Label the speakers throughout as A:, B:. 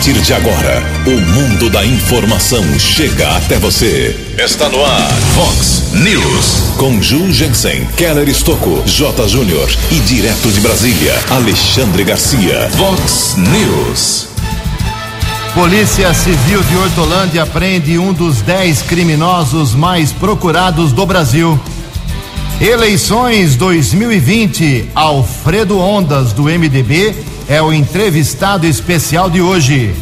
A: partir de agora, o mundo da informação chega até você. Está no ar, Fox News. Com Ju Jensen, Keller Estocco, J. Júnior e direto de Brasília, Alexandre Garcia. Fox News.
B: Polícia Civil de Hortolândia prende um dos dez criminosos mais procurados do Brasil. Eleições 2020. Alfredo Ondas, do MDB, é o entrevistado especial de hoje.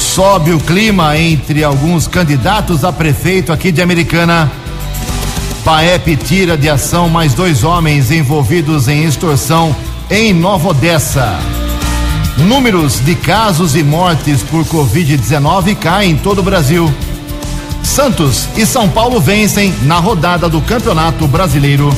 B: Sobe o clima entre alguns candidatos a prefeito aqui de Americana. Paep tira de ação mais dois homens envolvidos em extorsão em Nova Odessa. Números de casos e mortes por Covid-19 caem em todo o Brasil. Santos e São Paulo vencem na rodada do Campeonato Brasileiro.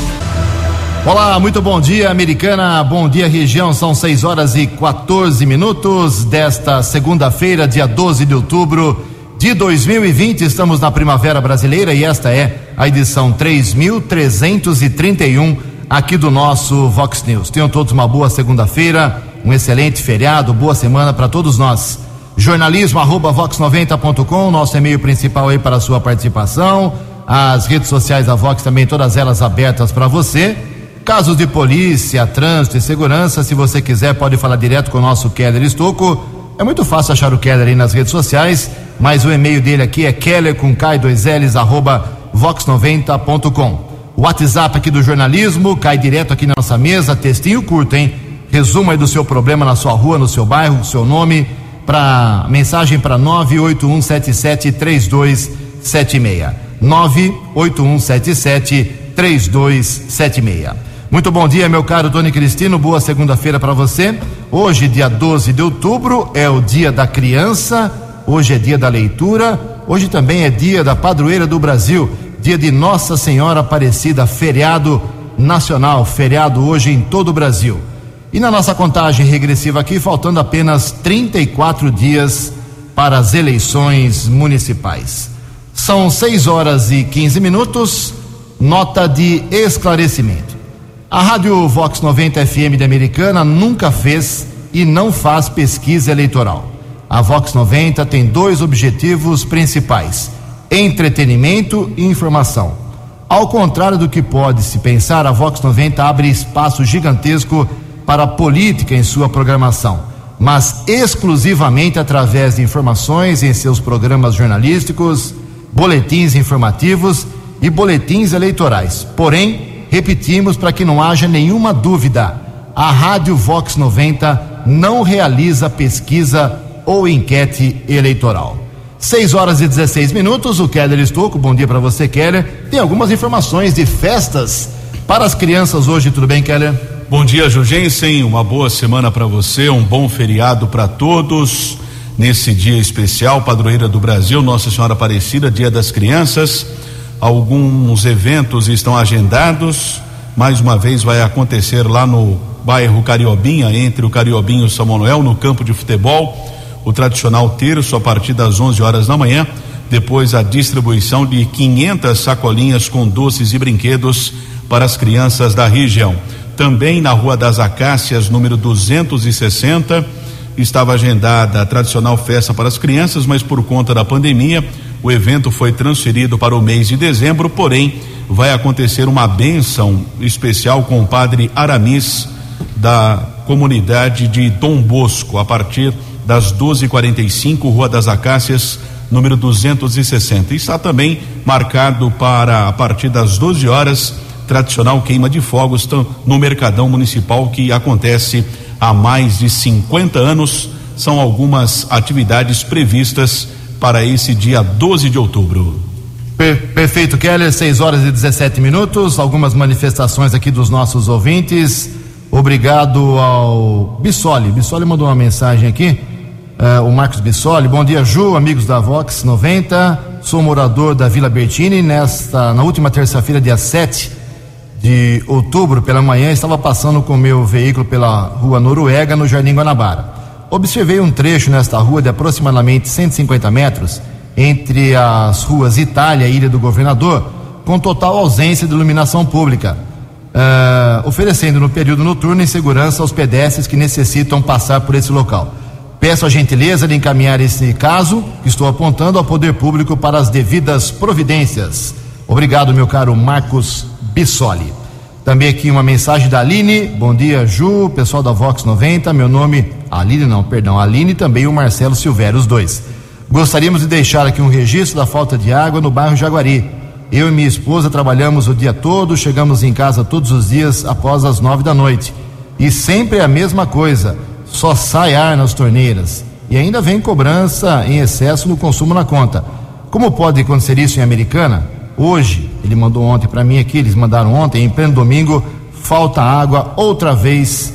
B: Olá, muito bom dia, Americana. Bom dia, região. São 6 horas e 14 minutos desta segunda-feira, dia 12 de outubro de 2020. Estamos na Primavera Brasileira e esta é a edição 3331 aqui do nosso Vox News. Tenham todos uma boa segunda-feira, um excelente feriado, boa semana para todos nós. Jornalismo arroba vox90.com, nosso e-mail principal aí para a sua participação. As redes sociais da Vox também, todas elas abertas para você. Casos de polícia, trânsito e segurança, se você quiser, pode falar direto com o nosso Keller Estocco. É muito fácil achar o Keller aí nas redes sociais, mas o e-mail dele aqui é keller com k 2 ls arroba vox90.com. O WhatsApp aqui do jornalismo cai direto aqui na nossa mesa, textinho curto, hein? Resumo aí do seu problema na sua rua, no seu bairro, seu nome, para mensagem para 981773276. 981773276. Muito bom dia, meu caro Tony Cristino. Boa segunda-feira para você. Hoje, dia 12 de outubro, é o dia da criança. Hoje é dia da leitura. Hoje também é dia da padroeira do Brasil, dia de Nossa Senhora Aparecida, feriado nacional, feriado hoje em todo o Brasil. E na nossa contagem regressiva aqui, faltando apenas 34 dias para as eleições municipais. São 6 horas e 15 minutos. Nota de esclarecimento. A Rádio Vox 90 FM de Americana nunca fez e não faz pesquisa eleitoral. A Vox 90 tem dois objetivos principais: entretenimento e informação. Ao contrário do que pode se pensar, a Vox 90 abre espaço gigantesco para a política em sua programação, mas exclusivamente através de informações em seus programas jornalísticos, boletins informativos e boletins eleitorais. Porém, repetimos para que não haja nenhuma dúvida: a Rádio Vox 90 não realiza pesquisa ou enquete eleitoral. 6 horas e 16 minutos, o Keller Estocco, bom dia para você, Keller. Tem algumas informações de festas para as crianças hoje, tudo bem, Keller?
C: Bom dia, Jugensen. Uma boa semana para você, um bom feriado para todos. Nesse dia especial, Padroeira do Brasil, Nossa Senhora Aparecida, Dia das Crianças. Alguns eventos estão agendados. Mais uma vez vai acontecer lá no bairro Cariobinha, entre o Cariobinha e o São Manuel, no campo de futebol. O tradicional terço a partir das 11 horas da manhã. Depois a distribuição de 500 sacolinhas com doces e brinquedos para as crianças da região. Também na Rua das Acácias, número 260, estava agendada a tradicional festa para as crianças, mas por conta da pandemia, o evento foi transferido para o mês de dezembro, porém, vai acontecer uma bênção especial com o padre Aramis da comunidade de Dom Bosco, a partir das 12h45, Rua das Acácias, número 260. Está também marcado para a partir das 12 horas tradicional queima de fogos no Mercadão Municipal que acontece há mais de 50 anos. São algumas atividades previstas para esse dia 12 de outubro.
B: Perfeito, Keller, 6 horas e 17 minutos. Algumas manifestações aqui dos nossos ouvintes. Obrigado ao Bissoli. Bissoli mandou uma mensagem aqui. Uh, o Marcos Bissoli. Bom dia, Ju, amigos da Vox 90. Sou morador da Vila Bertini. Nesta, na última terça-feira, dia 7 de outubro, pela manhã, estava passando com meu veículo pela rua Noruega, no Jardim Guanabara. Observei um trecho nesta rua de aproximadamente 150 metros entre as ruas Itália e Ilha do Governador, com total ausência de iluminação pública, uh, oferecendo no período noturno insegurança aos pedestres que necessitam passar por esse local. Peço a gentileza de encaminhar esse caso que estou apontando ao poder público para as devidas providências. Obrigado, meu caro Marcos Bissoli. Também aqui uma mensagem da Aline. Bom dia, Ju, pessoal da Vox 90. Meu nome. Aline, não, perdão. Aline também o Marcelo Silvério, os dois. Gostaríamos de deixar aqui um registro da falta de água no bairro Jaguari. Eu e minha esposa trabalhamos o dia todo, chegamos em casa todos os dias após as nove da noite. E sempre a mesma coisa só sai ar nas torneiras e ainda vem cobrança em excesso no consumo na conta. Como pode acontecer isso em Americana? Hoje, ele mandou ontem para mim aqui, eles mandaram ontem, em pleno domingo, falta água outra vez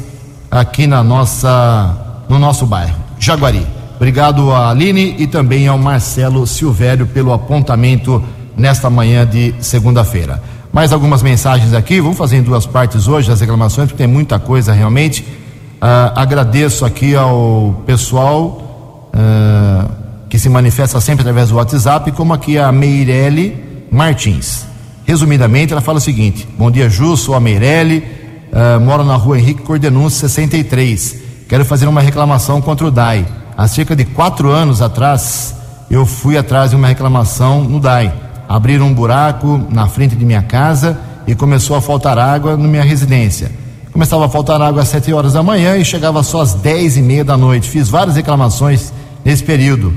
B: aqui na nossa, no nosso bairro, Jaguari. Obrigado a Aline e também ao Marcelo Silvério pelo apontamento nesta manhã de segunda-feira. Mais algumas mensagens aqui, vamos fazer em duas partes hoje as reclamações, porque tem muita coisa realmente. Uh, agradeço aqui ao pessoal uh, que se manifesta sempre através do WhatsApp, como aqui a Meirelle Martins. Resumidamente, ela fala o seguinte: Bom dia, Ju, sou a Meirelle, uh, moro na rua Henrique Cordenuncio 63. Quero fazer uma reclamação contra o DAI. Há cerca de quatro anos atrás, eu fui atrás de uma reclamação no DAI. Abriram um buraco na frente de minha casa e começou a faltar água na minha residência. Começava a faltar água às 7 horas da manhã e chegava só às 10 e meia da noite. Fiz várias reclamações nesse período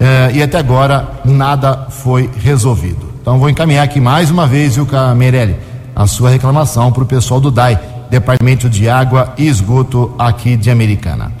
B: eh, e até agora nada foi resolvido. Então vou encaminhar aqui mais uma vez, viu, Meirelli, a sua reclamação para o pessoal do DAI, Departamento de Água e Esgoto aqui de Americana.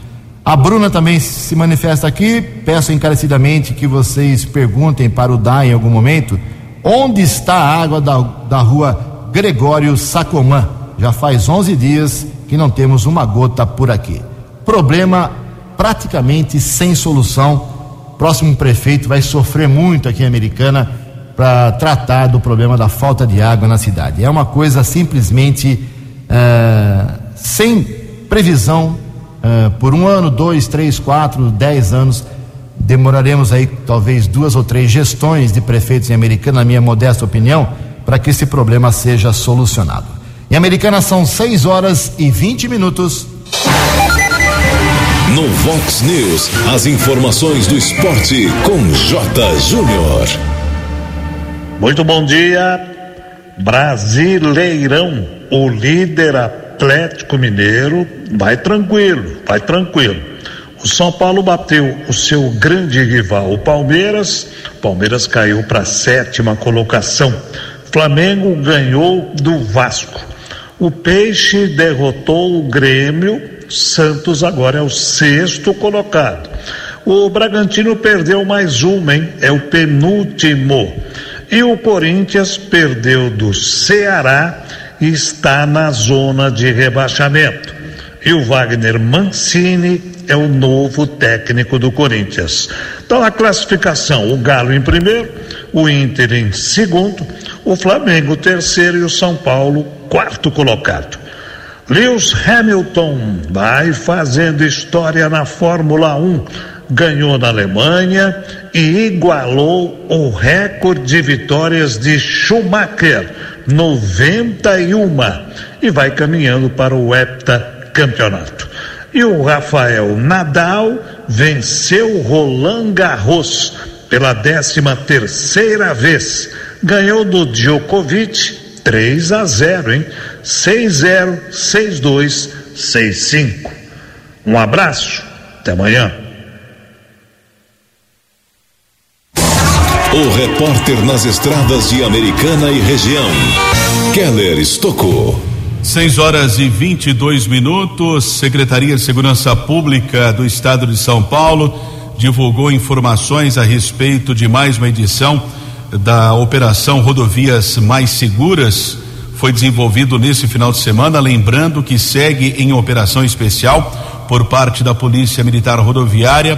B: A Bruna também se manifesta aqui. Peço encarecidamente que vocês perguntem para o DAI em algum momento onde está a água da, da rua Gregório Sacomã já faz 11 dias que não temos uma gota por aqui. Problema praticamente sem solução. Próximo prefeito vai sofrer muito aqui em Americana para tratar do problema da falta de água na cidade. É uma coisa simplesmente é, sem previsão é, por um ano, dois, três, quatro, dez anos. Demoraremos aí talvez duas ou três gestões de prefeitos em Americana, na minha modesta opinião, para que esse problema seja solucionado. Em Americana são 6 horas e 20 minutos.
A: No Vox News, as informações do esporte com J. Júnior.
D: Muito bom dia, Brasileirão. O líder Atlético Mineiro vai tranquilo, vai tranquilo. O São Paulo bateu o seu grande rival, o Palmeiras. Palmeiras caiu para a sétima colocação. Flamengo ganhou do Vasco. O Peixe derrotou o Grêmio, Santos agora é o sexto colocado. O Bragantino perdeu mais uma, hein? É o penúltimo. E o Corinthians perdeu do Ceará e está na zona de rebaixamento. E o Wagner Mancini é o novo técnico do Corinthians. Então a classificação: o Galo em primeiro, o Inter em segundo, o Flamengo terceiro e o São Paulo quarto colocado. Lewis Hamilton vai fazendo história na Fórmula 1. Ganhou na Alemanha e igualou o recorde de vitórias de Schumacher, 91, e vai caminhando para o heptacampeonato. E o Rafael Nadal venceu Roland Garros pela décima terceira vez. Ganhou do Djokovic 3 a 0, hein? 6-0, 6-2, 6-5. Um abraço, até amanhã.
A: O repórter nas estradas de Americana e região, Keller Estocou.
C: 6 horas e 22 minutos. Secretaria de Segurança Pública do Estado de São Paulo divulgou informações a respeito de mais uma edição da Operação Rodovias Mais Seguras foi desenvolvido nesse final de semana, lembrando que segue em operação especial por parte da Polícia Militar Rodoviária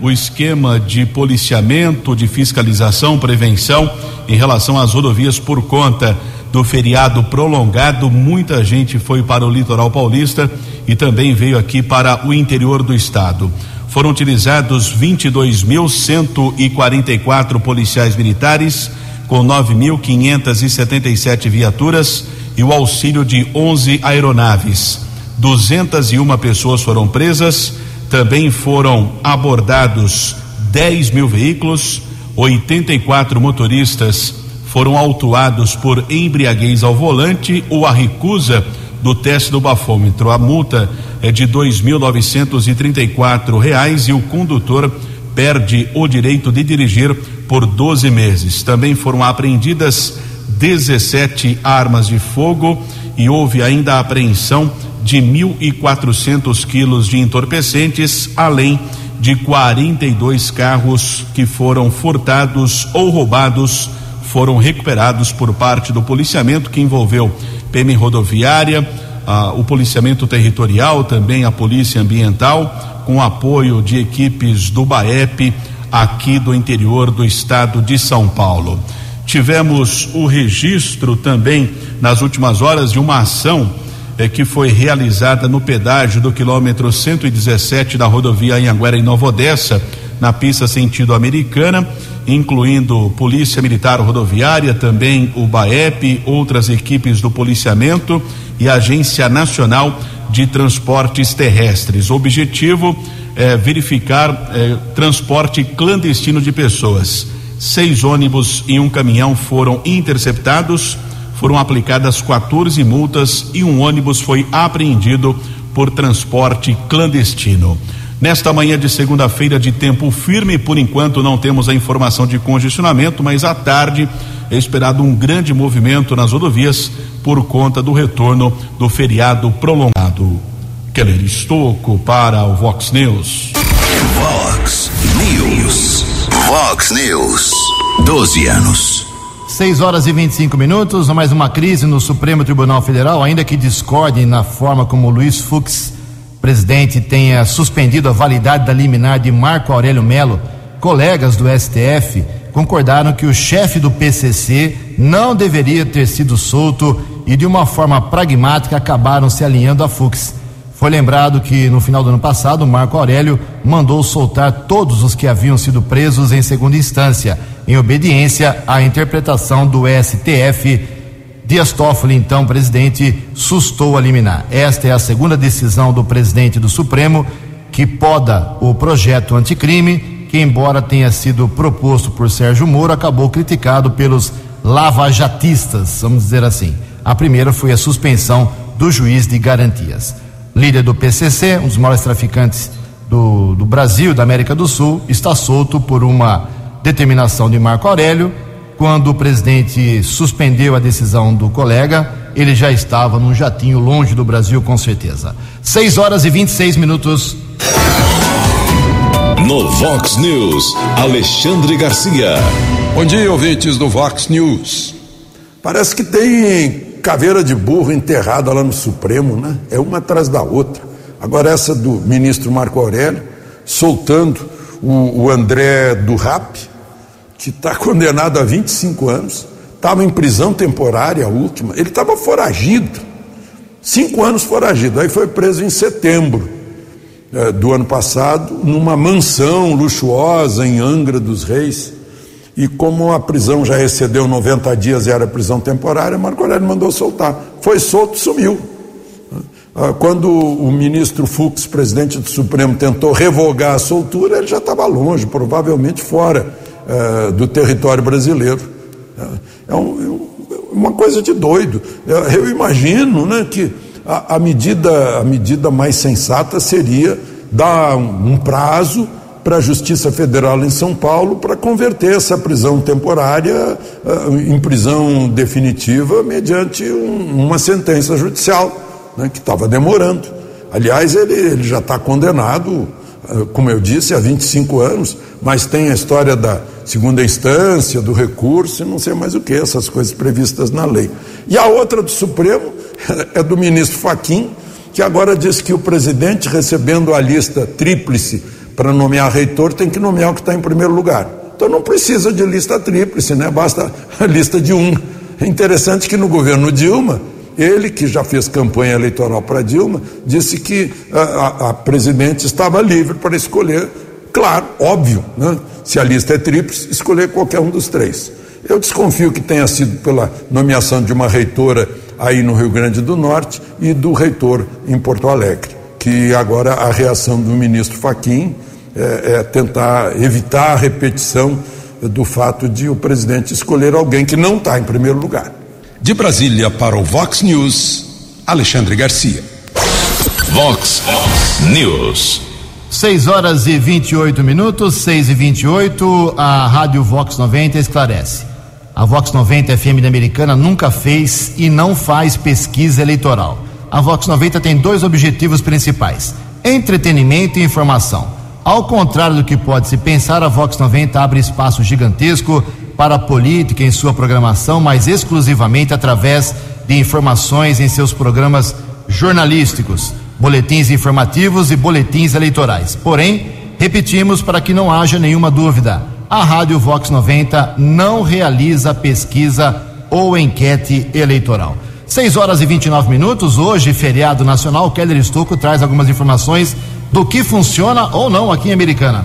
C: o esquema de policiamento, de fiscalização, prevenção em relação às rodovias por conta do feriado prolongado. Muita gente foi para o litoral paulista e também veio aqui para o interior do estado foram utilizados 22.144 policiais militares, com 9.577 viaturas e o auxílio de 11 aeronaves. 201 pessoas foram presas, também foram abordados 10 mil veículos, 84 motoristas foram autuados por embriaguez ao volante ou a recusa do teste do bafômetro. A multa é de 2.934 reais e o condutor perde o direito de dirigir por 12 meses. Também foram apreendidas 17 armas de fogo e houve ainda a apreensão de 1.400 quilos de entorpecentes, além de 42 carros que foram furtados ou roubados foram recuperados por parte do policiamento que envolveu PM rodoviária, ah, o policiamento territorial, também a polícia ambiental, com apoio de equipes do BAEP aqui do interior do estado de São Paulo. Tivemos o registro também nas últimas horas de uma ação eh, que foi realizada no pedágio do quilômetro 117 da rodovia Anhanguera em Nova Odessa, na pista sentido americana incluindo Polícia Militar Rodoviária, também o BAEP, outras equipes do policiamento e a Agência Nacional de Transportes Terrestres. O objetivo é verificar é, transporte clandestino de pessoas. Seis ônibus e um caminhão foram interceptados, foram aplicadas 14 multas e um ônibus foi apreendido por transporte clandestino. Nesta manhã de segunda-feira de tempo firme, por enquanto não temos a informação de congestionamento, mas à tarde é esperado um grande movimento nas rodovias por conta do retorno do feriado prolongado. Keller Estocco para o Vox News.
A: Vox News. Vox News. 12 anos.
B: 6 horas e 25 minutos, mais uma crise no Supremo Tribunal Federal, ainda que discorde na forma como Luiz Fux presidente tenha suspendido a validade da liminar de Marco Aurélio Melo, colegas do STF concordaram que o chefe do PCC não deveria ter sido solto e, de uma forma pragmática, acabaram se alinhando a Fux. Foi lembrado que no final do ano passado, Marco Aurélio mandou soltar todos os que haviam sido presos em segunda instância, em obediência à interpretação do STF Dias Toffoli, então presidente, sustou a liminar. Esta é a segunda decisão do presidente do Supremo que poda o projeto anticrime, que embora tenha sido proposto por Sérgio Moro, acabou criticado pelos lavajatistas, vamos dizer assim. A primeira foi a suspensão do juiz de garantias. Líder do PCC, um dos maiores traficantes do, do Brasil, da América do Sul, está solto por uma determinação de Marco Aurélio quando o presidente suspendeu a decisão do colega, ele já estava num jatinho longe do Brasil, com certeza. 6 horas e 26 minutos.
A: No Vox News, Alexandre Garcia.
E: Bom dia, ouvintes do Vox News. Parece que tem caveira de burro enterrada lá no Supremo, né? É uma atrás da outra. Agora, essa do ministro Marco Aurélio, soltando o, o André do RAP, que está condenado a 25 anos, estava em prisão temporária, a última, ele estava foragido, cinco anos foragido, aí foi preso em setembro é, do ano passado, numa mansão luxuosa em Angra dos Reis, e como a prisão já excedeu 90 dias e era prisão temporária, Marco Aurélio mandou soltar. Foi solto, sumiu. Ah, quando o ministro Fux, presidente do Supremo, tentou revogar a soltura, ele já estava longe, provavelmente fora é, do território brasileiro. É, um, é uma coisa de doido. Eu imagino né, que a, a, medida, a medida mais sensata seria dar um, um prazo para a Justiça Federal em São Paulo para converter essa prisão temporária uh, em prisão definitiva mediante um, uma sentença judicial, né, que estava demorando. Aliás, ele, ele já está condenado, uh, como eu disse, há 25 anos, mas tem a história da, segunda instância, do recurso e não sei mais o que, essas coisas previstas na lei. E a outra do Supremo é do ministro Faquim, que agora diz que o presidente, recebendo a lista tríplice para nomear reitor, tem que nomear o que está em primeiro lugar. Então não precisa de lista tríplice, né? basta a lista de um. É interessante que no governo Dilma, ele, que já fez campanha eleitoral para Dilma, disse que a, a, a presidente estava livre para escolher Claro, óbvio, né? se a lista é tríplice, escolher qualquer um dos três. Eu desconfio que tenha sido pela nomeação de uma reitora aí no Rio Grande do Norte e do reitor em Porto Alegre. que agora a reação do ministro Faquim é, é tentar evitar a repetição do fato de o presidente escolher alguém que não está em primeiro lugar.
A: De Brasília para o Vox News, Alexandre Garcia. Vox News.
B: 6 horas e 28 minutos, 6 e 28 a Rádio Vox 90 esclarece. A Vox 90 FM Americana nunca fez e não faz pesquisa eleitoral. A Vox 90 tem dois objetivos principais: entretenimento e informação. Ao contrário do que pode se pensar, a Vox 90 abre espaço gigantesco para a política em sua programação, mas exclusivamente através de informações em seus programas jornalísticos, boletins informativos e boletins eleitorais. Porém, repetimos para que não haja nenhuma dúvida: a Rádio Vox 90 não realiza pesquisa ou enquete eleitoral. 6 horas e 29 minutos, hoje, feriado nacional. Keller Estocco traz algumas informações do que funciona ou não aqui em Americana.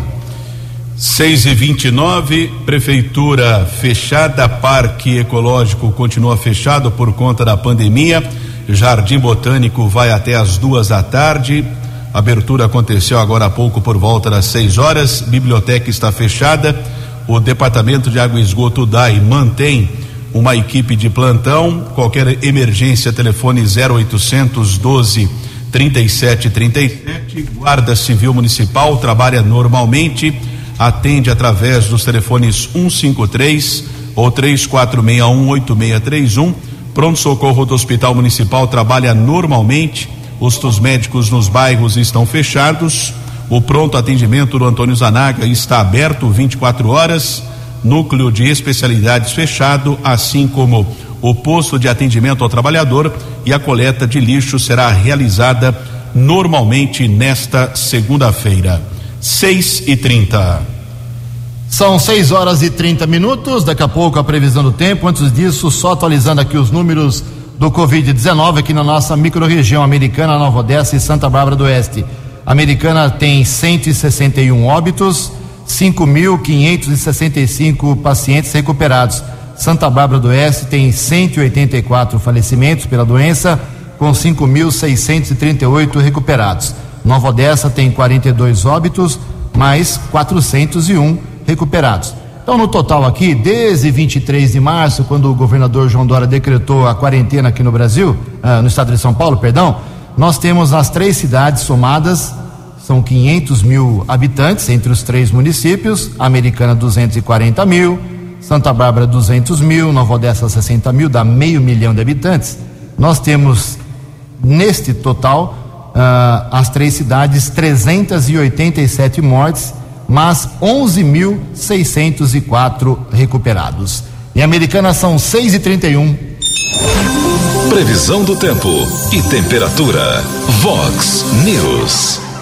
C: 6 e 29 prefeitura fechada, parque ecológico continua fechado por conta da pandemia. Jardim Botânico vai até as duas da tarde. abertura aconteceu agora há pouco por volta das 6 horas. Biblioteca está fechada. O Departamento de Água e Esgoto DAI mantém uma equipe de plantão. Qualquer emergência, telefone 0800 12 3737. Guarda Civil Municipal trabalha normalmente, atende através dos telefones 153 ou 3461 8631. Pronto Socorro do Hospital Municipal trabalha normalmente. Postos médicos nos bairros estão fechados. O pronto atendimento do Antônio Zanaga está aberto 24 horas. Núcleo de especialidades fechado, assim como o posto de atendimento ao trabalhador e a coleta de lixo será realizada normalmente nesta segunda-feira. 6 e 30
B: São 6 horas e 30 minutos. Daqui a pouco a previsão do tempo. Antes disso, só atualizando aqui os números do Covid-19 aqui na nossa microrregião americana, Nova Odessa e Santa Bárbara do Oeste. A americana tem 161 óbitos, 5.565 pacientes recuperados. Santa Bárbara do Oeste tem 184 falecimentos pela doença, com 5.638 recuperados. Nova Odessa tem 42 óbitos, mais 401 recuperados. Então, no total aqui, desde 23 de março, quando o governador João Dória decretou a quarentena aqui no Brasil, ah, no estado de São Paulo, perdão, nós temos nas três cidades somadas, são 500 mil habitantes entre os três municípios, Americana 240 mil, Santa Bárbara 200 mil, Nova Odessa 60 mil, dá meio milhão de habitantes. Nós temos neste total uh, as três cidades 387 mortes, mas 11.604 recuperados. Em Americana são 6 e 31
A: Previsão do tempo e temperatura. Vox News.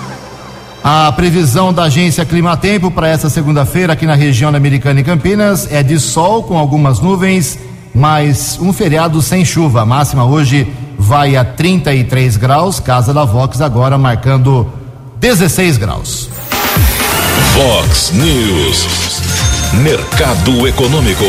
B: A previsão da agência Climatempo para essa segunda-feira aqui na região da Americana e Campinas é de sol com algumas nuvens, mas um feriado sem chuva. A máxima hoje vai a 33 graus, Casa da Vox agora marcando 16 graus.
A: Vox News. Mercado Econômico.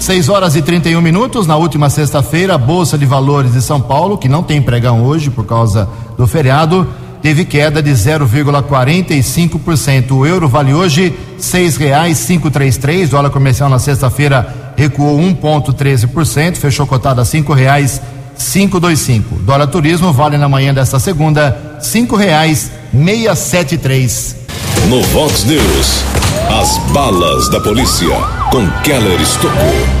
B: 6 horas e 31 minutos. Na última sexta-feira, a Bolsa de Valores de São Paulo, que não tem pregão hoje por causa do feriado, teve queda de 0,45%. O euro vale hoje seis reais cinco três três. Dólar comercial na sexta-feira recuou 1,13%, fechou cotado a cinco reais cinco dois cinco. Dólar turismo vale na manhã desta segunda cinco reais meia sete três.
A: No Vox News, as balas da polícia com Keller Estocou.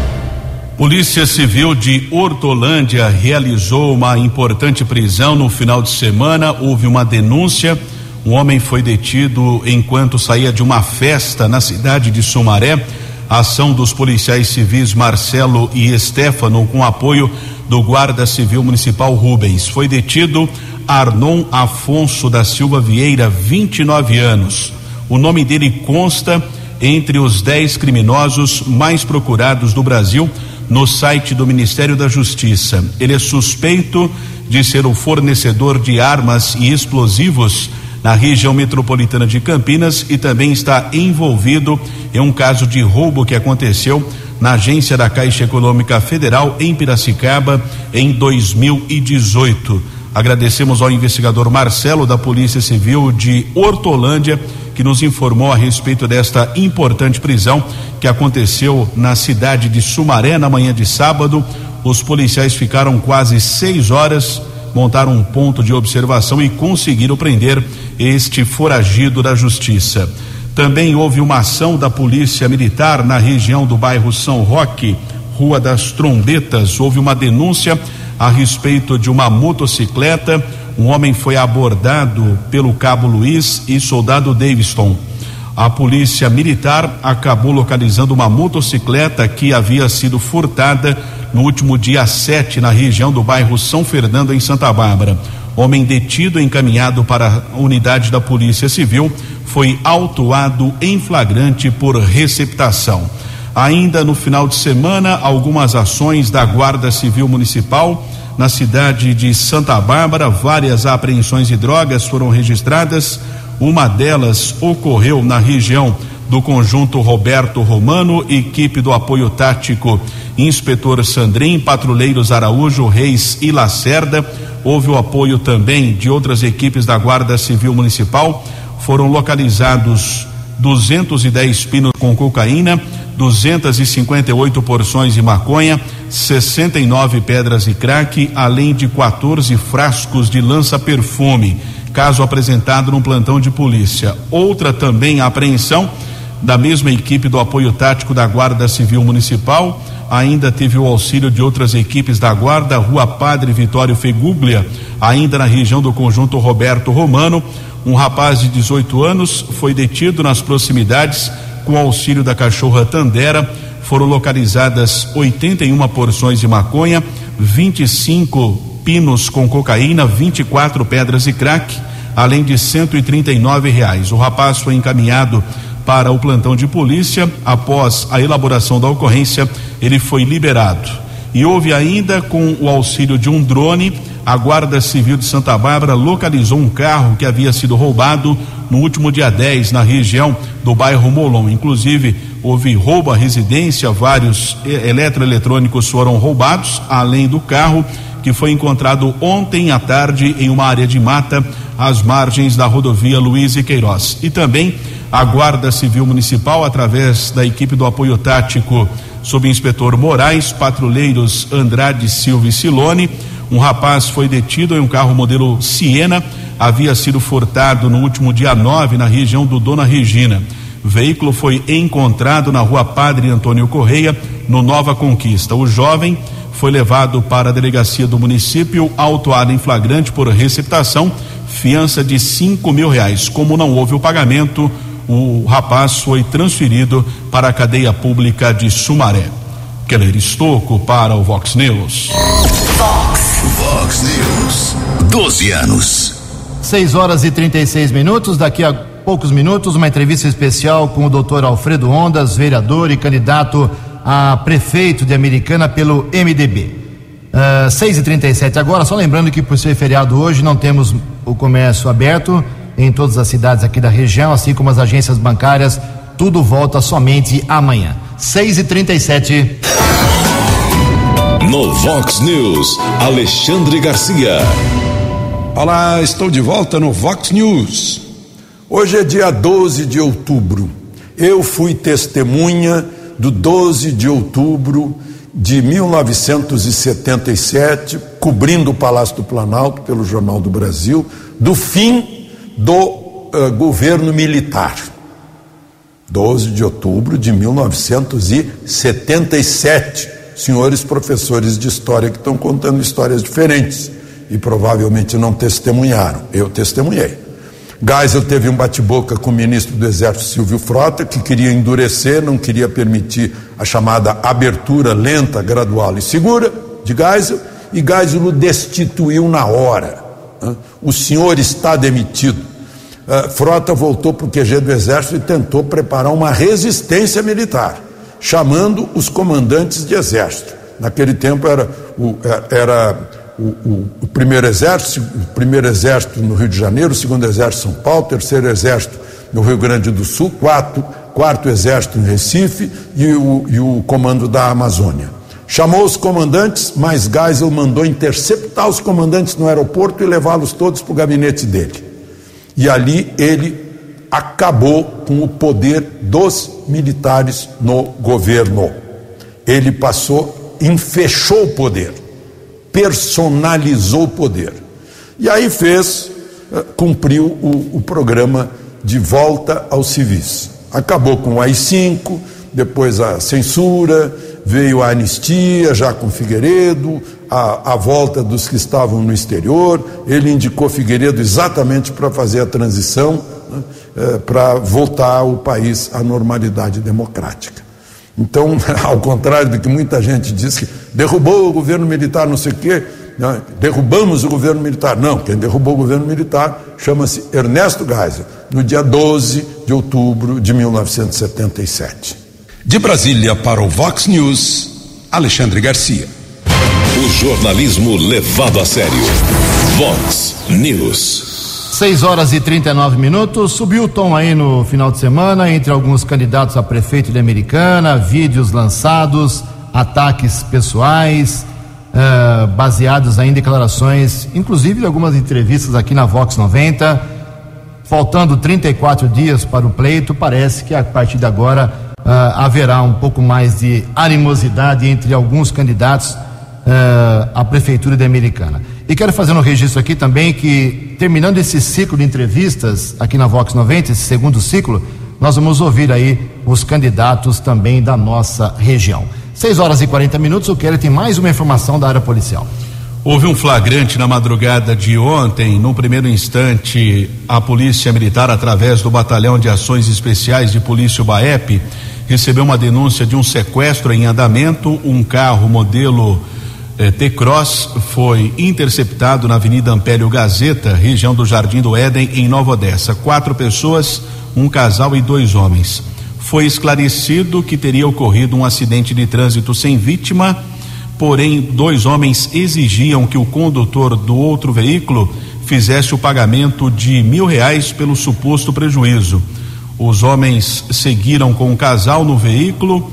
C: Polícia Civil de Hortolândia realizou uma importante prisão no final de semana. Houve uma denúncia. Um homem foi detido enquanto saía de uma festa na cidade de Sumaré. A ação dos policiais civis Marcelo e Estefano, com apoio do Guarda Civil Municipal Rubens. Foi detido Arnon Afonso da Silva Vieira, 29 anos. O nome dele consta entre os 10 criminosos mais procurados do Brasil no site do Ministério da Justiça. Ele é suspeito de ser o fornecedor de armas e explosivos na região metropolitana de Campinas e também está envolvido em um caso de roubo que aconteceu na agência da Caixa Econômica Federal em Piracicaba em 2018. Agradecemos ao investigador Marcelo da Polícia Civil de Hortolândia que nos informou a respeito desta importante prisão que aconteceu na cidade de Sumaré na manhã de sábado. Os policiais ficaram quase seis horas, montaram um ponto de observação e conseguiram prender este foragido da justiça. Também houve uma ação da Polícia Militar na região do bairro São Roque, Rua das Trombetas. Houve uma denúncia a respeito de uma motocicleta. Um homem foi abordado pelo cabo Luiz e soldado Daviston. A polícia militar acabou localizando uma motocicleta que havia sido furtada no último dia 7 na região do bairro São Fernando, em Santa Bárbara. Homem detido encaminhado para a unidade da Polícia Civil foi autuado em flagrante por receptação. Ainda no final de semana, algumas ações da Guarda Civil Municipal na cidade de Santa Bárbara, várias apreensões de drogas foram registradas. Uma delas ocorreu na região do conjunto Roberto Romano, equipe do apoio tático Inspetor Sandrin, patrulheiros Araújo, Reis e Lacerda. Houve o apoio também de outras equipes da Guarda Civil Municipal. Foram localizados 210 pinos com cocaína, 258 porções de maconha, 69 pedras de crack, além de 14 frascos de lança-perfume, caso apresentado no plantão de polícia. Outra também apreensão da mesma equipe do apoio tático da Guarda Civil Municipal, ainda teve o auxílio de outras equipes da Guarda, Rua Padre Vitório Feguglia, ainda na região do conjunto Roberto Romano. Um rapaz de 18 anos foi detido nas proximidades com auxílio da cachorra Tandera. Foram localizadas 81 porções de maconha, 25 pinos com cocaína, 24 pedras de crack, além de 139 reais. O rapaz foi encaminhado para o plantão de polícia. Após a elaboração da ocorrência, ele foi liberado. E houve ainda, com o auxílio de um drone, a Guarda Civil de Santa Bárbara localizou um carro que havia sido roubado no último dia 10 na região do bairro Molon. Inclusive, houve roubo à residência, vários eletroeletrônicos foram roubados, além do carro que foi encontrado ontem à tarde em uma área de mata às margens da rodovia Luiz e Queiroz. E também a Guarda Civil Municipal, através da equipe do apoio tático sob inspetor Moraes, patrulheiros Andrade Silva e Silone, um rapaz foi detido em um carro modelo Siena, havia sido furtado no último dia 9 na região do Dona Regina. O veículo foi encontrado na rua Padre Antônio Correia, no Nova Conquista. O jovem foi levado para a delegacia do município, autuado em flagrante por receptação, fiança de cinco mil reais. Como não houve o pagamento, o rapaz foi transferido para a cadeia pública de Sumaré. Keller Estocco para o Vox News.
A: Vox, Vox News. 12 anos.
B: 6 horas e 36 minutos. Daqui a poucos minutos, uma entrevista especial com o doutor Alfredo Ondas, vereador e candidato a prefeito de Americana pelo MDB. Uh, 6 e 37 agora, só lembrando que por ser feriado hoje não temos o comércio aberto em todas as cidades aqui da região, assim como as agências bancárias, tudo volta somente amanhã. 6 e 37
A: No Vox News, Alexandre Garcia.
E: Olá, estou de volta no Vox News. Hoje é dia 12 de outubro. Eu fui testemunha do 12 de outubro de 1977, cobrindo o Palácio do Planalto pelo Jornal do Brasil, do fim do uh, governo militar. 12 de outubro de 1977. Senhores professores de história que estão contando histórias diferentes e provavelmente não testemunharam. Eu testemunhei. Geisel teve um bate-boca com o ministro do Exército Silvio Frota, que queria endurecer, não queria permitir a chamada abertura lenta, gradual e segura de Geisel, e Geisel o destituiu na hora. O senhor está demitido. Frota voltou para o QG do Exército e tentou preparar uma resistência militar, chamando os comandantes de exército. Naquele tempo era o, é, era o, o, o, primeiro exército, o primeiro exército no Rio de Janeiro, o segundo exército em São Paulo, o terceiro exército no Rio Grande do Sul, quarto, quarto exército em Recife e o, e o comando da Amazônia Chamou os comandantes, mas Geisel mandou interceptar os comandantes no aeroporto e levá-los todos para o gabinete dele. E ali ele acabou com o poder dos militares no governo. Ele passou, enfechou o poder, personalizou o poder. E aí fez, eh, cumpriu o, o programa de volta aos civis. Acabou com o AI-5, depois a censura, veio a anistia, já com Figueiredo, a, a volta dos que estavam no exterior. Ele indicou Figueiredo exatamente para fazer a transição, né, é, para voltar o país à normalidade democrática. Então, ao contrário do que muita gente diz que derrubou o governo militar, não sei o quê, né, derrubamos o governo militar. Não, quem derrubou o governo militar chama-se Ernesto Geisel, no dia 12 de outubro de 1977.
A: De Brasília para o Vox News, Alexandre Garcia. O jornalismo levado a sério. Vox News.
B: 6 horas e 39 minutos. Subiu o tom aí no final de semana entre alguns candidatos a prefeito de Americana, vídeos lançados, ataques pessoais, uh, baseados em declarações, inclusive de algumas entrevistas aqui na Vox 90. Faltando 34 dias para o pleito, parece que a partir de agora haverá um pouco mais de animosidade entre alguns candidatos uh, à Prefeitura de Americana. E quero fazer um registro aqui também que, terminando esse ciclo de entrevistas aqui na Vox 90, esse segundo ciclo, nós vamos ouvir aí os candidatos também da nossa região. 6 horas e 40 minutos, o Kelly tem mais uma informação da área policial.
C: Houve um flagrante na madrugada de ontem. No primeiro instante, a Polícia Militar, através do Batalhão de Ações Especiais de Polícia BAEP, recebeu uma denúncia de um sequestro em andamento. Um carro modelo eh, T-Cross foi interceptado na Avenida Ampélio Gazeta, região do Jardim do Éden, em Nova Odessa. Quatro pessoas, um casal e dois homens. Foi esclarecido que teria ocorrido um acidente de trânsito sem vítima, porém, dois homens exigiam que o condutor do outro veículo fizesse o pagamento de mil reais pelo suposto prejuízo. Os homens seguiram com o casal no veículo,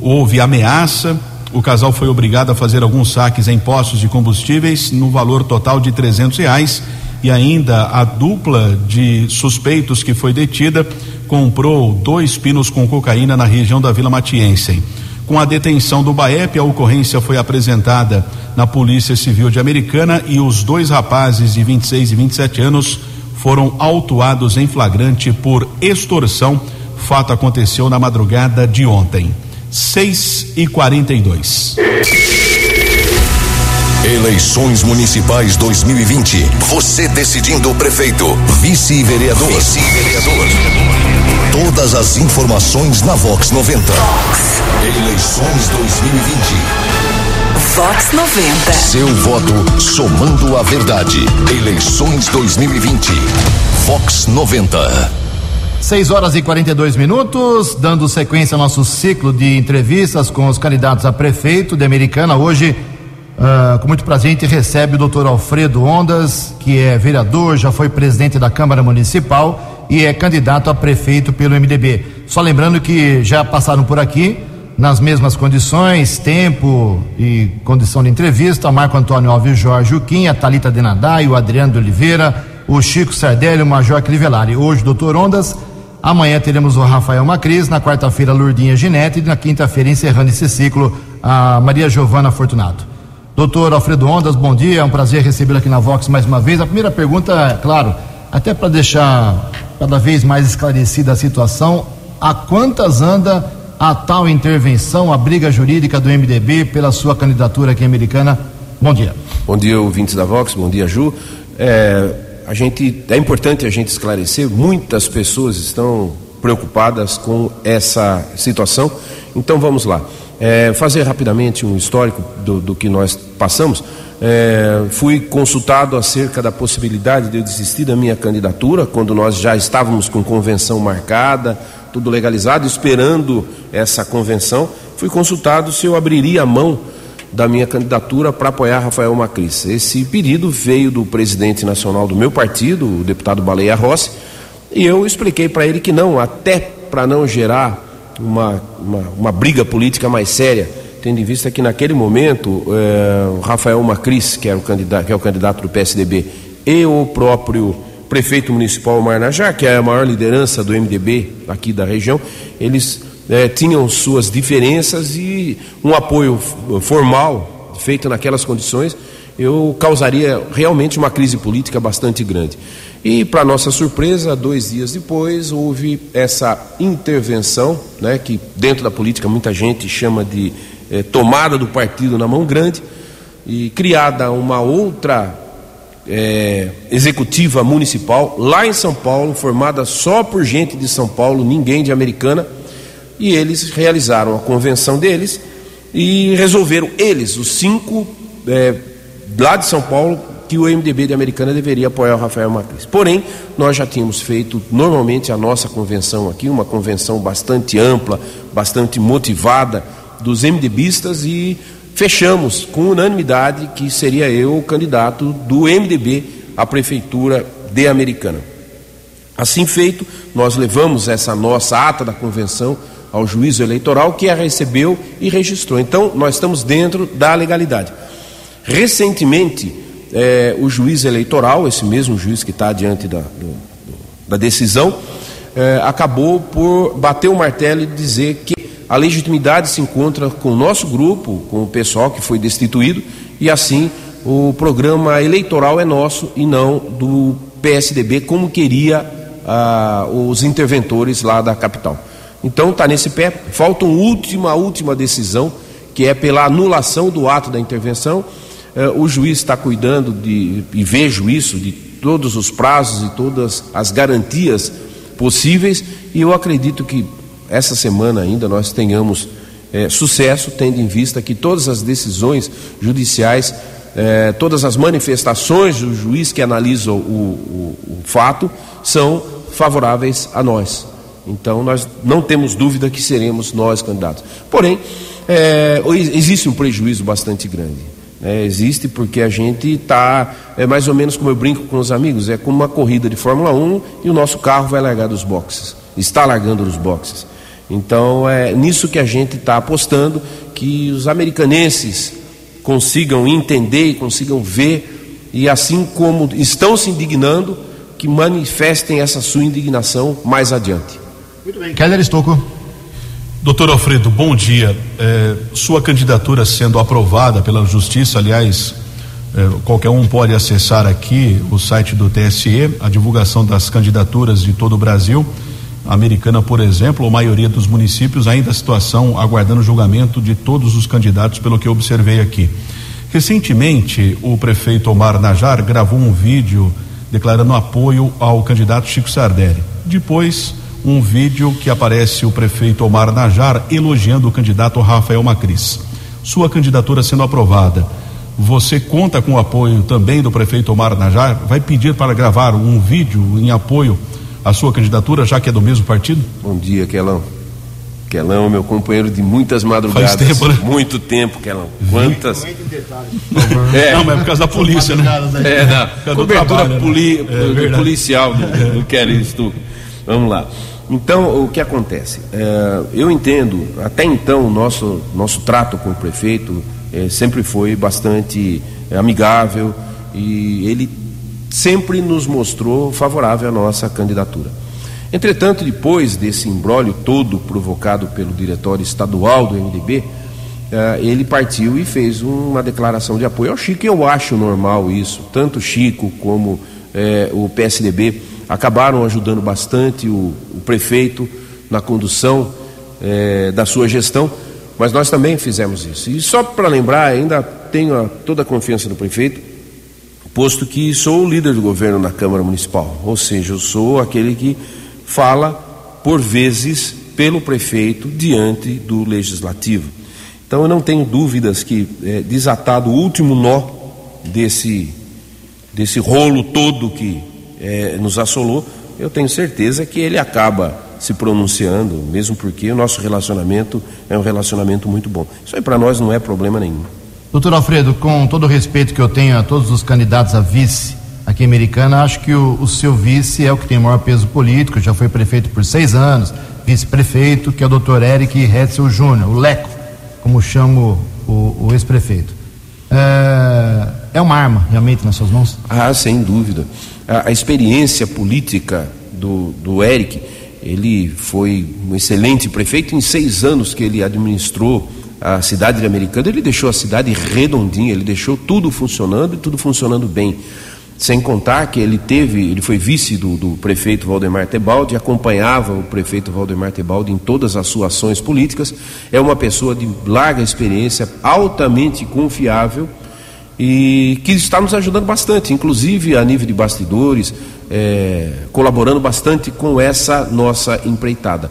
C: houve ameaça. O casal foi obrigado a fazer alguns saques em postos de combustíveis no valor total de trezentos reais e ainda a dupla de suspeitos que foi detida comprou dois pinos com cocaína na região da Vila Matiense. Com a detenção do Baep, a ocorrência foi apresentada na Polícia Civil de Americana e os dois rapazes de 26 e 27 anos foram autuados em flagrante por extorsão. Fato aconteceu na madrugada de ontem. 6 e 42
A: Eleições Municipais 2020. Você decidindo o prefeito, vice-vereador. Vice-vereador. Todas as informações na Vox 90. Vox. Eleições 2020.
F: Vox 90.
A: Seu voto somando a verdade. Eleições 2020. Vox 90.
B: 6 horas e 42 minutos, dando sequência ao nosso ciclo de entrevistas com os candidatos a prefeito de Americana. Hoje, uh, com muito prazer, a gente recebe o doutor Alfredo Ondas, que é vereador, já foi presidente da Câmara Municipal e é candidato a prefeito pelo MDB. Só lembrando que já passaram por aqui nas mesmas condições, tempo e condição de entrevista, Marco Antônio Alves Jorge Uquim, a Thalita Denadai, o Adriano de Oliveira, o Chico Sardelli, o Major Crivellari. Hoje, doutor Ondas, amanhã teremos o Rafael Macris, na quarta-feira, Lourdinha Ginete e na quinta-feira, encerrando esse ciclo, a Maria Giovana Fortunato. Doutor Alfredo Ondas, bom dia, é um prazer recebê-lo aqui na Vox mais uma vez. A primeira pergunta, é, claro, até para deixar cada vez mais esclarecida a situação, a quantas anda a tal intervenção, a briga jurídica do MDB pela sua candidatura aqui americana. Bom dia.
G: Bom dia, ouvintes da Vox, bom dia, Ju. É, a gente, é importante a gente esclarecer, muitas pessoas estão preocupadas com essa situação, então vamos lá. É, fazer rapidamente um histórico do, do que nós passamos. É, fui consultado acerca da possibilidade de eu desistir da minha candidatura, quando nós já estávamos com convenção marcada, tudo legalizado, esperando essa convenção, fui consultado se eu abriria a mão da minha candidatura para apoiar Rafael Macris. Esse pedido veio do presidente nacional do meu partido, o deputado Baleia Rossi, e eu expliquei para ele que não, até para não gerar uma, uma, uma briga política mais séria tendo em vista que naquele momento o Rafael Macris, que, era o candidato, que é o candidato do PSDB, e o próprio prefeito municipal Marnajá, que é a maior liderança do MDB aqui da região, eles eh, tinham suas diferenças e um apoio formal feito naquelas condições eu causaria realmente uma crise política bastante grande. E, para nossa surpresa, dois dias depois, houve essa intervenção, né, que dentro da política muita gente chama de eh, tomada do partido na mão grande, e criada uma outra eh, executiva municipal lá em São Paulo, formada só por gente de São Paulo, ninguém de Americana, e eles realizaram a convenção deles e resolveram, eles, os cinco. Eh, lá de São Paulo que o MDB de Americana deveria apoiar o Rafael Macris. Porém, nós já tínhamos feito normalmente a nossa convenção aqui, uma convenção bastante ampla, bastante motivada dos MDBistas e fechamos com unanimidade que seria eu o candidato do MDB à prefeitura de Americana. Assim feito, nós levamos essa nossa ata da convenção ao juízo eleitoral que a recebeu e registrou. Então, nós estamos dentro da legalidade. Recentemente, é, o juiz eleitoral, esse mesmo juiz que está diante da, do, da decisão, é, acabou por bater o martelo e dizer que a legitimidade se encontra com o nosso grupo, com o pessoal que foi destituído, e assim o programa eleitoral é nosso e não do PSDB, como queria ah, os interventores lá da capital. Então está nesse pé, falta uma última, última decisão, que é pela anulação do ato da intervenção eh, o juiz está cuidando de, e vejo isso, de todos os prazos e todas as garantias possíveis, e eu acredito que essa semana ainda nós tenhamos é, sucesso, tendo em vista que todas as decisões judiciais, é, todas as manifestações do juiz que analisa o, o, o fato são favoráveis a nós. Então nós não temos dúvida que seremos nós candidatos. Porém, é, existe um prejuízo bastante grande. É, existe porque a gente está, é mais ou menos como eu brinco com os amigos, é como uma corrida de Fórmula 1 e o nosso carro vai largar dos boxes, está largando dos boxes. Então é nisso que a gente está apostando, que os americanenses consigam entender e consigam ver, e assim como estão se indignando, que manifestem essa sua indignação mais adiante.
B: Muito bem. Keller Estocco.
C: Doutor Alfredo, bom dia. É, sua candidatura sendo aprovada pela Justiça, aliás, é, qualquer um pode acessar aqui o site do TSE, a divulgação das candidaturas de todo o Brasil. Americana, por exemplo, a maioria dos municípios, ainda a situação aguardando julgamento de todos os candidatos, pelo que eu observei aqui. Recentemente, o prefeito Omar Najar gravou um vídeo declarando apoio ao candidato Chico Sardelli. Depois, um vídeo que aparece o prefeito Omar Najar elogiando o candidato Rafael Macris. Sua candidatura sendo aprovada, você conta com o apoio também do prefeito Omar Najar? Vai pedir para gravar um vídeo em apoio à sua candidatura, já que é do mesmo partido?
G: Bom dia, Quelão. Quelão, meu companheiro de muitas madrugadas.
C: Faz tempo, né?
G: Muito tempo, Quelão. Quantas.
C: é. Não, mas é por causa da polícia, né?
G: É, da cobertura trabalho, poli... né? é, policial do, do Kelly Stuck. Vamos lá. Então, o que acontece? É, eu entendo, até então, o nosso, nosso trato com o prefeito é, sempre foi bastante é, amigável e ele sempre nos mostrou favorável à nossa candidatura. Entretanto, depois desse embrólio todo provocado pelo diretório estadual do MDB, é, ele partiu e fez uma declaração de apoio ao Chico. Eu acho normal isso, tanto Chico como é, o PSDB acabaram ajudando bastante o, o prefeito na condução é, da sua gestão, mas nós também fizemos isso. E só para lembrar, ainda tenho a, toda a confiança do prefeito, posto que sou o líder do governo na Câmara Municipal, ou seja, eu sou aquele que fala por vezes pelo prefeito diante do legislativo. Então eu não tenho dúvidas que, é, desatado o último nó desse, desse rolo todo que é, nos assolou, eu tenho certeza que ele acaba se pronunciando, mesmo porque o nosso relacionamento é um relacionamento muito bom. Isso aí para nós não é problema nenhum.
B: Doutor Alfredo, com todo o respeito que eu tenho a todos os candidatos a vice aqui em Americana, acho que o, o seu vice é o que tem maior peso político, já foi prefeito por seis anos, vice-prefeito, que é o doutor Eric Hetzel Júnior, o Leco. como chamo o, o ex-prefeito. É, é, uma arma realmente nas suas mãos?
G: Ah, sem dúvida. A, a experiência política do, do Eric, ele foi um excelente prefeito. Em seis anos que ele administrou a cidade de Americana, ele deixou a cidade redondinha, ele deixou tudo funcionando e tudo funcionando bem. Sem contar que ele teve, ele foi vice do, do prefeito Valdemar Tebaldi, acompanhava o prefeito Valdemar Tebaldi em todas as suas ações políticas. É uma pessoa de larga experiência, altamente confiável e que está nos ajudando bastante, inclusive a nível de bastidores, é, colaborando bastante com essa nossa empreitada.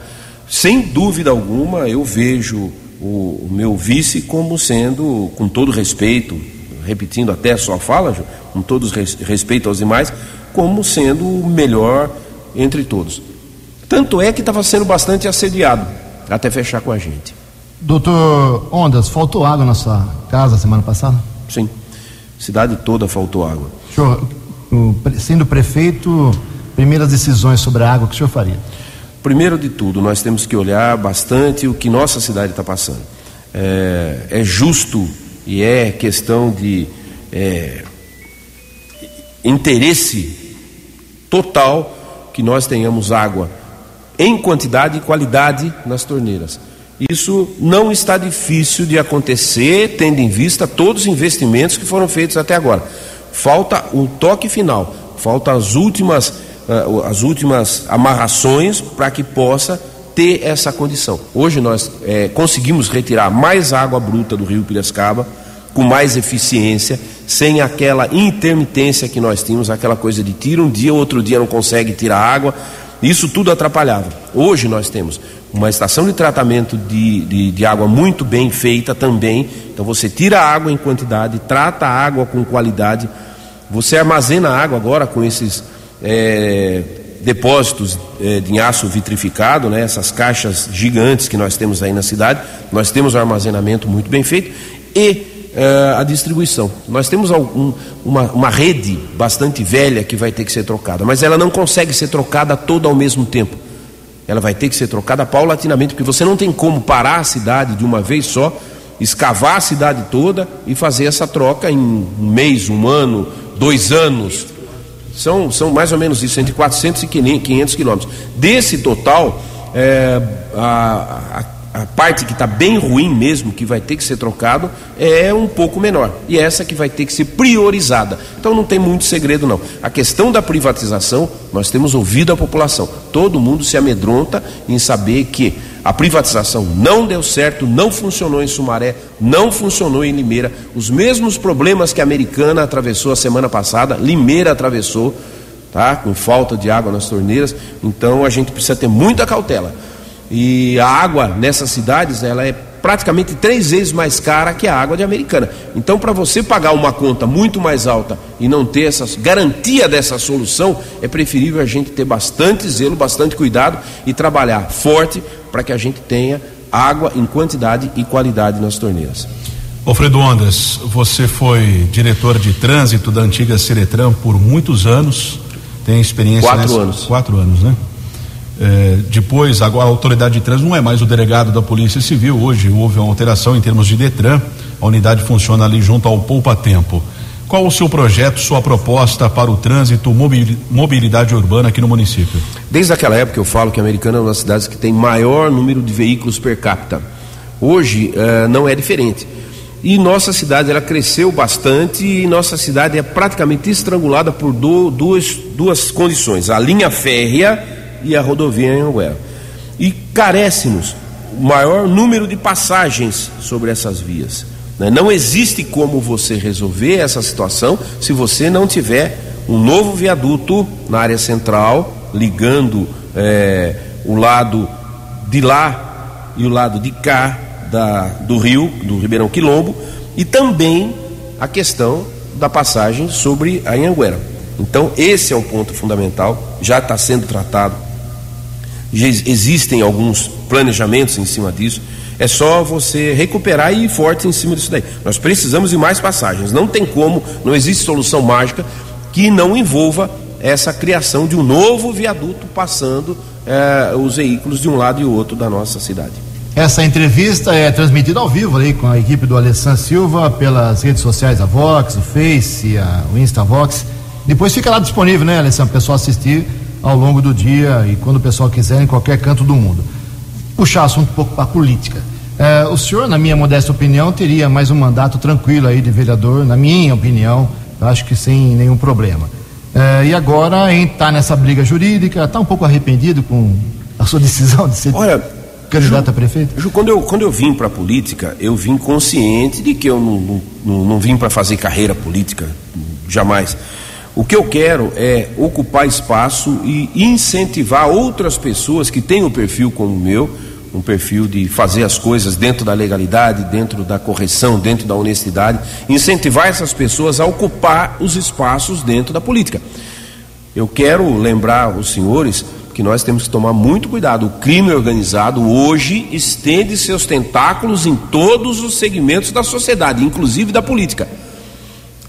G: Sem dúvida alguma, eu vejo o, o meu vice como sendo, com todo respeito, repetindo até a sua fala, com todo respeito aos demais, como sendo o melhor entre todos. Tanto é que estava sendo bastante assediado até fechar com a gente.
B: Doutor Ondas, faltou água na sua casa semana passada?
G: Sim, cidade toda faltou água.
B: Senhor, sendo prefeito, primeiras decisões sobre a água, que o senhor faria?
G: Primeiro de tudo, nós temos que olhar bastante o que nossa cidade está passando. É, é justo e é questão de é, interesse total que nós tenhamos água em quantidade e qualidade nas torneiras. Isso não está difícil de acontecer, tendo em vista todos os investimentos que foram feitos até agora. Falta o toque final, falta as últimas, as últimas amarrações para que possa ter essa condição. Hoje nós é, conseguimos retirar mais água bruta do rio Piracicaba com mais eficiência, sem aquela intermitência que nós tínhamos, aquela coisa de tira um dia, outro dia não consegue tirar água, isso tudo atrapalhava. Hoje nós temos uma estação de tratamento de, de, de, água muito bem feita também, então você tira a água em quantidade, trata a água com qualidade, você armazena a água agora com esses é, depósitos é, de aço vitrificado, né, essas caixas gigantes que nós temos aí na cidade, nós temos um armazenamento muito bem feito e é, a distribuição. Nós temos algum, uma, uma rede bastante velha que vai ter que ser trocada, mas ela não consegue ser trocada toda ao mesmo tempo. Ela vai ter que ser trocada paulatinamente, porque você não tem como parar a cidade de uma vez só, escavar a cidade toda e fazer essa troca em um mês, um ano, dois anos. São, são mais ou menos isso, entre 400 e 500 quilômetros. Desse total, é, a, a a parte que está bem ruim mesmo, que vai ter que ser trocado, é um pouco menor. E essa que vai ter que ser priorizada. Então não tem muito segredo não. A questão da privatização, nós temos ouvido a população. Todo mundo se amedronta em saber que a privatização não deu certo, não funcionou em Sumaré, não funcionou em Limeira. Os mesmos problemas que a Americana atravessou a semana passada, Limeira atravessou, tá? Com falta de água nas torneiras. Então a gente precisa ter muita cautela. E a água nessas cidades, ela é praticamente três vezes mais cara que a água de Americana. Então, para você pagar uma conta muito mais alta e não ter essa garantia dessa solução, é preferível a gente ter bastante zelo, bastante cuidado e trabalhar forte para que a gente tenha água em quantidade e qualidade nas torneiras.
C: Alfredo Ondas, você foi diretor de trânsito da antiga Seretran por muitos anos, tem experiência
G: quatro nessa... anos,
C: quatro anos, né? É, depois, agora a autoridade de trânsito não é mais o delegado da Polícia Civil. Hoje houve uma alteração em termos de Detran. A unidade funciona ali junto ao Poupa Tempo. Qual o seu projeto, sua proposta para o trânsito, mobilidade urbana aqui no município?
G: Desde aquela época eu falo que a Americana é uma das cidades que tem maior número de veículos per capita. Hoje uh, não é diferente. E nossa cidade ela cresceu bastante e nossa cidade é praticamente estrangulada por do, duas, duas condições: a linha férrea e a rodovia em Anguera. E carece-nos o maior número de passagens sobre essas vias. Né? Não existe como você resolver essa situação se você não tiver um novo viaduto na área central, ligando é, o lado de lá e o lado de cá da, do rio, do Ribeirão Quilombo, e também a questão da passagem sobre a Anhanguera. Então, esse é um ponto fundamental, já está sendo tratado existem alguns planejamentos em cima disso. É só você recuperar e ir forte em cima disso daí. Nós precisamos de mais passagens. Não tem como, não existe solução mágica que não envolva essa criação de um novo viaduto passando eh, os veículos de um lado e outro da nossa cidade.
B: Essa entrevista é transmitida ao vivo aí com a equipe do Alessandro Silva pelas redes sociais da Vox, o Face, a, o Instavox. Depois fica lá disponível, né, Alessandro, o pessoal assistir ao longo do dia e quando o pessoal quiser, em qualquer canto do mundo. Puxar assunto um pouco para política. É, o senhor, na minha modesta opinião, teria mais um mandato tranquilo aí de vereador, na minha opinião, acho que sem nenhum problema. É, e agora está nessa briga jurídica, está um pouco arrependido com a sua decisão de ser
G: Olha,
B: candidato a prefeito?
G: Ju, quando eu, quando eu vim para a política, eu vim consciente de que eu não, não, não vim para fazer carreira política, jamais. O que eu quero é ocupar espaço e incentivar outras pessoas que têm um perfil como o meu, um perfil de fazer as coisas dentro da legalidade, dentro da correção, dentro da honestidade, incentivar essas pessoas a ocupar os espaços dentro da política. Eu quero lembrar os senhores que nós temos que tomar muito cuidado. O crime organizado hoje estende seus tentáculos em todos os segmentos da sociedade, inclusive da política.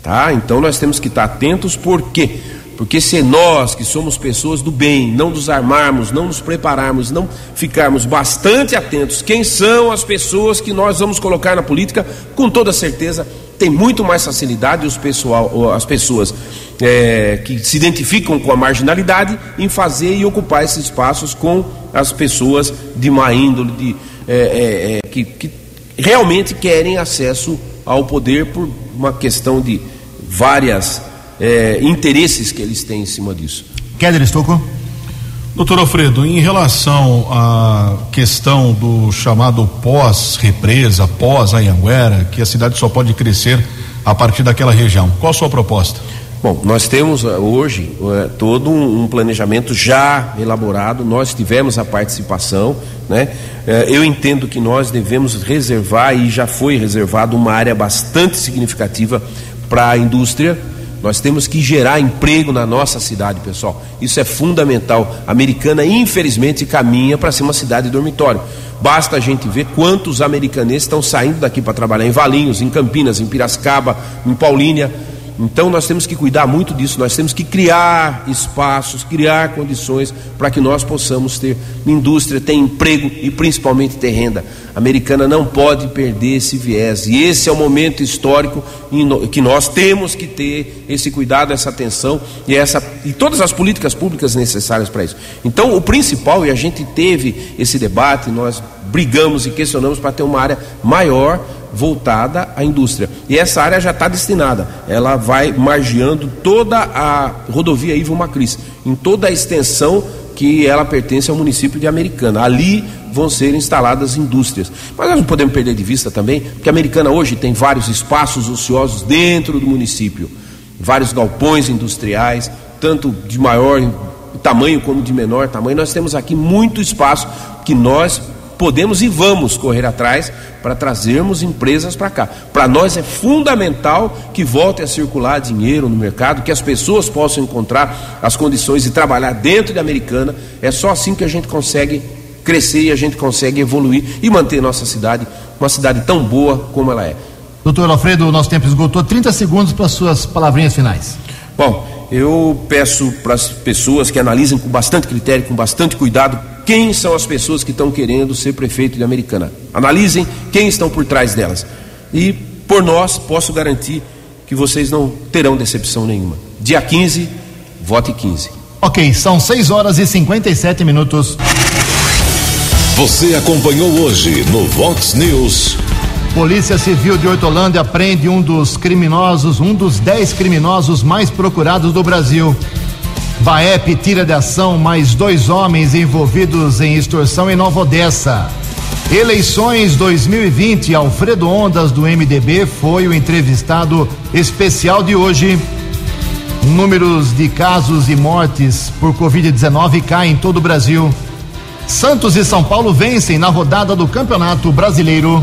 G: Tá? Então nós temos que estar atentos, por quê? Porque se nós, que somos pessoas do bem, não nos armarmos, não nos prepararmos, não ficarmos bastante atentos, quem são as pessoas que nós vamos colocar na política, com toda certeza tem muito mais facilidade os pessoal, as pessoas é, que se identificam com a marginalidade em fazer e ocupar esses espaços com as pessoas de má índole, de, é, é, é que, que realmente querem acesso ao poder por uma questão de várias é, interesses que eles têm em cima disso.
B: Keller Estocco.
C: Doutor Alfredo, em relação à questão do chamado pós-represa, pós-Anhanguera, que a cidade só pode crescer a partir daquela região, qual a sua proposta?
G: Bom, nós temos eh, hoje é, todo um, um, planejamento já elaborado, nós tivemos a participação, né? É, eu entendo que nós devemos reservar, e já foi reservado, uma área bastante significativa para a indústria, nós temos que gerar emprego na nossa cidade, pessoal. Isso é fundamental. A americana, infelizmente, caminha para ser uma cidade dormitório. Basta a gente ver quantos americaneses estão saindo daqui para trabalhar em Valinhos, em Campinas, em Piracicaba, em Paulínia então nós temos que cuidar muito disso, nós temos que criar espaços, criar condições para que nós possamos ter indústria, ter emprego e principalmente ter renda. A americana não pode perder esse viés. E esse é o momento histórico que nós temos que ter esse cuidado, essa atenção e essa e todas as políticas públicas necessárias para isso. Então, o principal e a gente teve esse debate, nós brigamos e questionamos para ter uma área maior voltada à indústria. E essa área já está destinada, ela vai margeando toda a rodovia Ivo Macris, em toda a extensão que ela pertence ao município de Americana. Ali vão ser instaladas indústrias. Mas nós não podemos perder de vista também que a Americana hoje tem vários espaços ociosos dentro do município, vários galpões industriais, tanto de maior tamanho como de menor tamanho. Nós temos aqui muito espaço que nós podemos e vamos correr atrás para trazermos empresas para cá. Para nós é fundamental que volte a circular dinheiro no mercado, que as pessoas possam encontrar as condições de trabalhar dentro da Americana. É só assim que a gente consegue crescer e a gente consegue evoluir e manter nossa cidade uma cidade tão boa como ela é.
B: Doutor Alfredo, o nosso tempo esgotou. 30 segundos para suas palavrinhas finais.
G: Bom, eu peço para as pessoas que analisem com bastante critério, com bastante cuidado, quem são as pessoas que estão querendo ser prefeito de Americana. Analisem quem estão por trás delas. E por nós, posso garantir que vocês não terão decepção nenhuma. Dia 15, vote 15.
B: Ok, são 6 horas e 57 minutos.
A: Você acompanhou hoje no Vox News.
B: Polícia Civil de Hortolândia prende um dos criminosos, um dos 10 criminosos mais procurados do Brasil. Baep tira de ação mais dois homens envolvidos em extorsão em Nova Odessa. Eleições 2020, Alfredo Ondas do MDB foi o entrevistado especial de hoje. Números de casos e mortes por Covid-19 caem em todo o Brasil. Santos e São Paulo vencem na rodada do Campeonato Brasileiro.